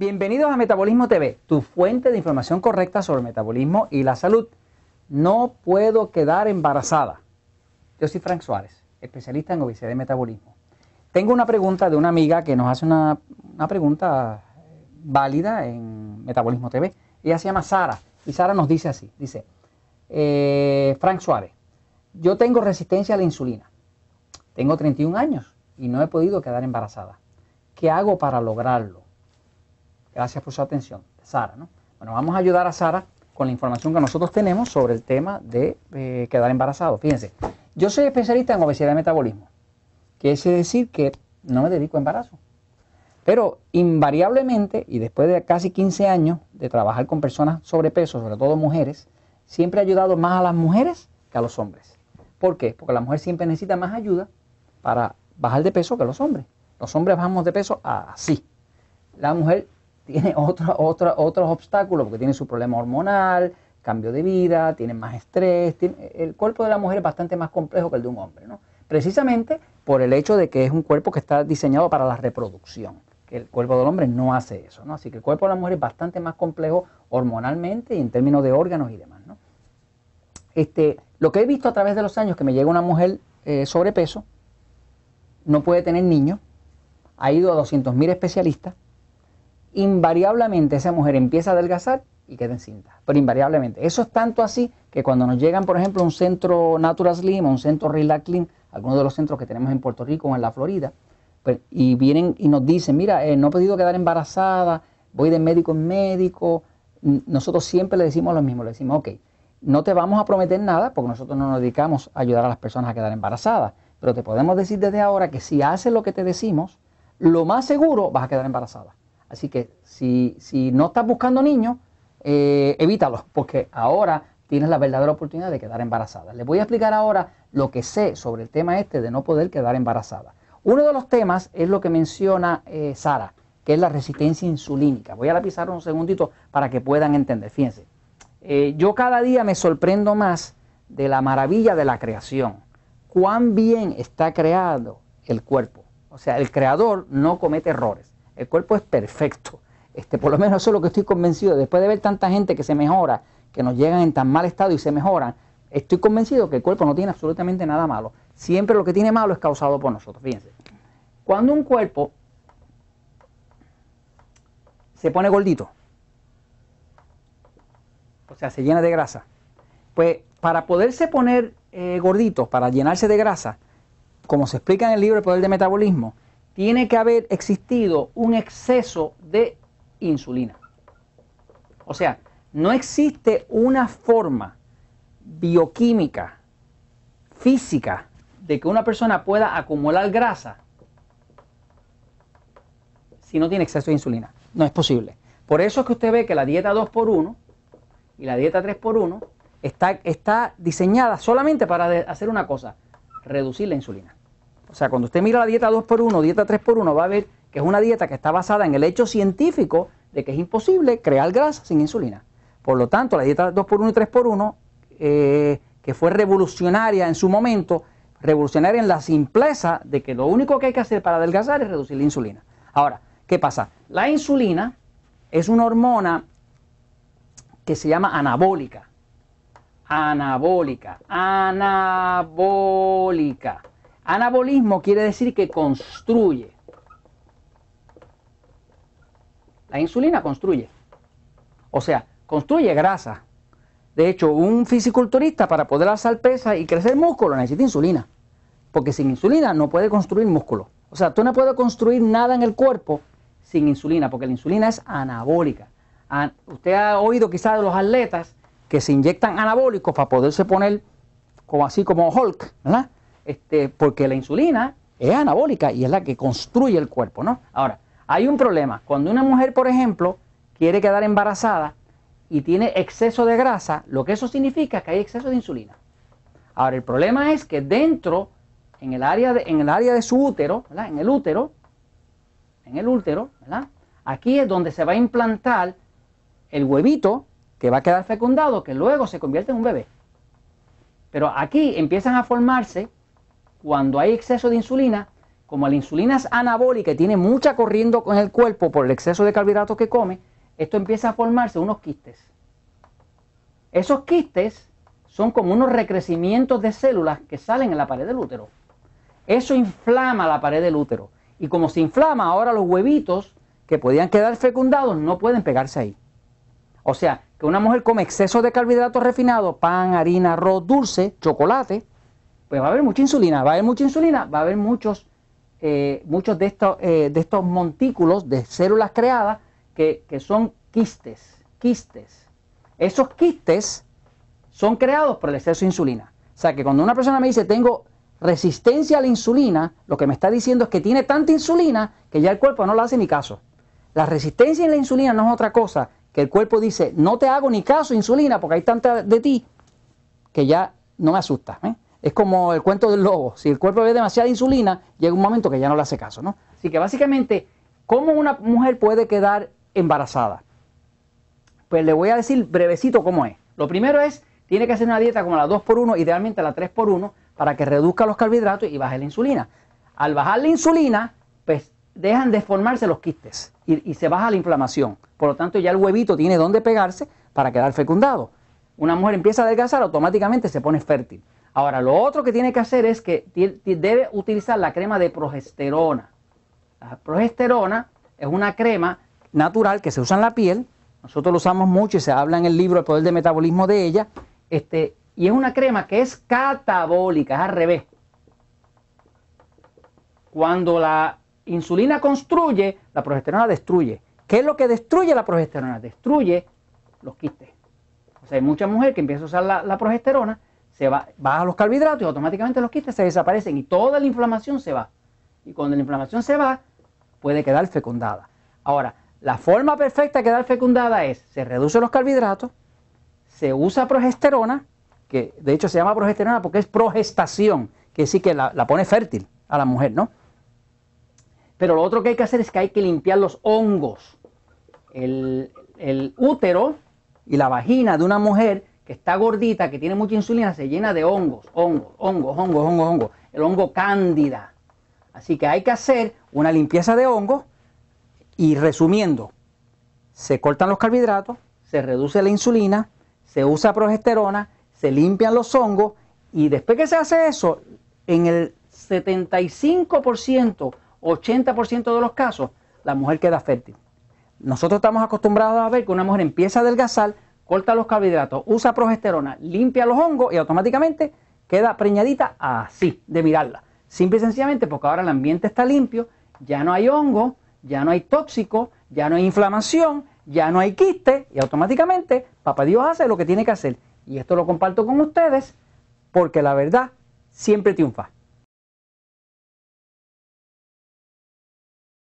Bienvenidos a Metabolismo TV, tu fuente de información correcta sobre metabolismo y la salud. No puedo quedar embarazada. Yo soy Frank Suárez, especialista en obesidad y metabolismo. Tengo una pregunta de una amiga que nos hace una, pregunta válida en Metabolismo TV. Ella se llama Sara y Sara nos dice así, dice, eh, Frank Suárez, yo tengo resistencia a la insulina. Tengo 31 años y no he podido quedar embarazada. ¿Qué hago para lograrlo? Gracias por su atención. Sara, ¿no? Bueno, vamos a ayudar a Sara con la información que nosotros tenemos sobre el tema de eh, quedar embarazado. Fíjense, yo soy especialista en obesidad y metabolismo. Quiere decir que no me dedico a embarazo. Pero invariablemente, y después de casi 15 años de trabajar con personas sobrepeso, sobre todo mujeres, siempre he ayudado más a las mujeres que a los hombres. ¿Por qué? Porque la mujer siempre necesita más ayuda para bajar de peso que los hombres. Los hombres bajamos de peso así. La mujer tiene otro, otros obstáculos porque tiene su problema hormonal, cambio de vida, tiene más estrés. el cuerpo de la mujer es bastante más complejo que el de un hombre, ¿no? Precisamente por el hecho de que es un cuerpo que está diseñado para la reproducción. El cuerpo del hombre no hace eso, ¿no? Así que el cuerpo de la mujer es bastante más complejo hormonalmente y en términos de órganos y demás, ¿no? Este, lo que he visto a través de los años que me llega una mujer eh, sobrepeso, no puede tener niños, ha ido a 200.000 especialistas, invariablemente esa mujer empieza a adelgazar y queda encinta, pero invariablemente. Eso es tanto así que cuando nos llegan, por ejemplo, a un centro Natural Slim o un centro Relax Slim, algunos de los centros que tenemos en Puerto Rico o en la Florida, pues, y vienen y nos dicen, mira, eh, no he podido quedar embarazada, voy de médico en médico, nosotros siempre le decimos lo mismo, le decimos, ok, no te vamos a prometer nada porque nosotros no nos dedicamos a ayudar a las personas a quedar embarazadas, pero te podemos decir desde ahora que si haces lo que te decimos, lo más seguro vas a quedar embarazada. Así que si, si no estás buscando niños, eh, evítalo, porque ahora tienes la verdadera oportunidad de quedar embarazada. Les voy a explicar ahora lo que sé sobre el tema este de no poder quedar embarazada. Uno de los temas es lo que menciona eh, Sara, que es la resistencia insulínica. Voy a la pizarra un segundito para que puedan entender. Fíjense, eh, yo cada día me sorprendo más de la maravilla de la creación. Cuán bien está creado el cuerpo. O sea, el creador no comete errores. El cuerpo es perfecto. Este, por lo menos eso es lo que estoy convencido. Después de ver tanta gente que se mejora, que nos llegan en tan mal estado y se mejoran, estoy convencido que el cuerpo no tiene absolutamente nada malo. Siempre lo que tiene malo es causado por nosotros. Fíjense. Cuando un cuerpo se pone gordito, o sea, se llena de grasa, pues para poderse poner eh, gordito, para llenarse de grasa, como se explica en el libro El Poder de Metabolismo, tiene que haber existido un exceso de insulina. O sea, no existe una forma bioquímica, física, de que una persona pueda acumular grasa si no tiene exceso de insulina. No es posible. Por eso es que usted ve que la dieta 2x1 y la dieta 3x1 está, está diseñada solamente para hacer una cosa, reducir la insulina. O sea, cuando usted mira la dieta 2x1, dieta 3x1, va a ver que es una dieta que está basada en el hecho científico de que es imposible crear grasa sin insulina. Por lo tanto, la dieta 2x1 y 3x1, eh, que fue revolucionaria en su momento, revolucionaria en la simpleza de que lo único que hay que hacer para adelgazar es reducir la insulina. Ahora, ¿qué pasa? La insulina es una hormona que se llama anabólica. Anabólica, anabólica. Anabolismo quiere decir que construye. La insulina construye. O sea, construye grasa. De hecho, un fisiculturista para poder alzar pesa y crecer músculo necesita insulina. Porque sin insulina no puede construir músculo. O sea, tú no puedes construir nada en el cuerpo sin insulina, porque la insulina es anabólica. usted ha oído quizás de los atletas que se inyectan anabólicos para poderse poner como así como Hulk, ¿verdad? Este, porque la insulina es anabólica y es la que construye el cuerpo, ¿no? Ahora, hay un problema. Cuando una mujer, por ejemplo, quiere quedar embarazada y tiene exceso de grasa, lo que eso significa es que hay exceso de insulina. Ahora, el problema es que dentro, en el área de, en el área de su útero, ¿verdad? En el útero, en el útero, ¿verdad? Aquí es donde se va a implantar el huevito que va a quedar fecundado, que luego se convierte en un bebé. Pero aquí empiezan a formarse cuando hay exceso de insulina, como la insulina es anabólica y tiene mucha corriendo con el cuerpo por el exceso de carbohidratos que come, esto empieza a formarse unos quistes. Esos quistes son como unos recrecimientos de células que salen en la pared del útero. Eso inflama la pared del útero. Y como se inflama, ahora los huevitos que podían quedar fecundados no pueden pegarse ahí. O sea, que una mujer come exceso de carbohidratos refinados, pan, harina, arroz, dulce, chocolate, pues va a haber mucha insulina. Va a haber mucha insulina, va a haber muchos, eh, muchos de, estos, eh, de estos montículos de células creadas que, que son quistes, quistes. Esos quistes son creados por el exceso de insulina. O sea que cuando una persona me dice tengo resistencia a la insulina, lo que me está diciendo es que tiene tanta insulina que ya el cuerpo no le hace ni caso. La resistencia a la insulina no es otra cosa que el cuerpo dice, no te hago ni caso insulina porque hay tanta de ti que ya no me asusta. ¿eh? Es como el cuento del lobo. Si el cuerpo ve demasiada insulina, llega un momento que ya no le hace caso. ¿no? Así que básicamente, ¿cómo una mujer puede quedar embarazada? Pues le voy a decir brevecito cómo es. Lo primero es, tiene que hacer una dieta como la 2x1, idealmente la 3x1, para que reduzca los carbohidratos y baje la insulina. Al bajar la insulina, pues dejan de formarse los quistes y, se baja la inflamación. Por lo tanto, ya el huevito tiene donde pegarse para quedar fecundado. Una mujer empieza a adelgazar, automáticamente se pone fértil. Ahora, lo otro que tiene que hacer es que debe utilizar la crema de progesterona. La progesterona es una crema natural que se usa en la piel. Nosotros lo usamos mucho y se habla en el libro El poder de metabolismo de ella. Este, y es una crema que es catabólica, es al revés. Cuando la insulina construye, la progesterona destruye. ¿Qué es lo que destruye la progesterona? Destruye los quistes. O sea, hay mucha mujer que empieza a usar la, progesterona, se va, baja los carbohidratos y automáticamente los quistes se desaparecen y toda la inflamación se va. Y cuando la inflamación se va, puede quedar fecundada. Ahora, la forma perfecta de quedar fecundada es, se reduce los carbohidratos, se usa progesterona, que de hecho se llama progesterona porque es progestación, que sí que la pone fértil a la mujer, ¿no? Pero lo otro que hay que hacer es que hay que limpiar los hongos. El, útero y la vagina de una mujer que está gordita, que tiene mucha insulina, se llena de hongos, hongos, hongos, hongos, hongos, hongos. El hongo cándida. Así que hay que hacer una limpieza de hongos y resumiendo, se cortan los carbohidratos, se reduce la insulina, se usa progesterona, se limpian los hongos y después que se hace eso, en el 75% 80% de los casos, la mujer queda fértil. Nosotros estamos acostumbrados a ver que una mujer empieza a adelgazar, corta los carbohidratos, usa progesterona, limpia los hongos y automáticamente queda preñadita así, de mirarla. Simple y sencillamente porque ahora el ambiente está limpio, ya no hay hongo, ya no hay tóxico, ya no hay inflamación, ya no hay quiste y automáticamente papá Dios hace lo que tiene que hacer. Y esto lo comparto con ustedes porque la verdad siempre triunfa.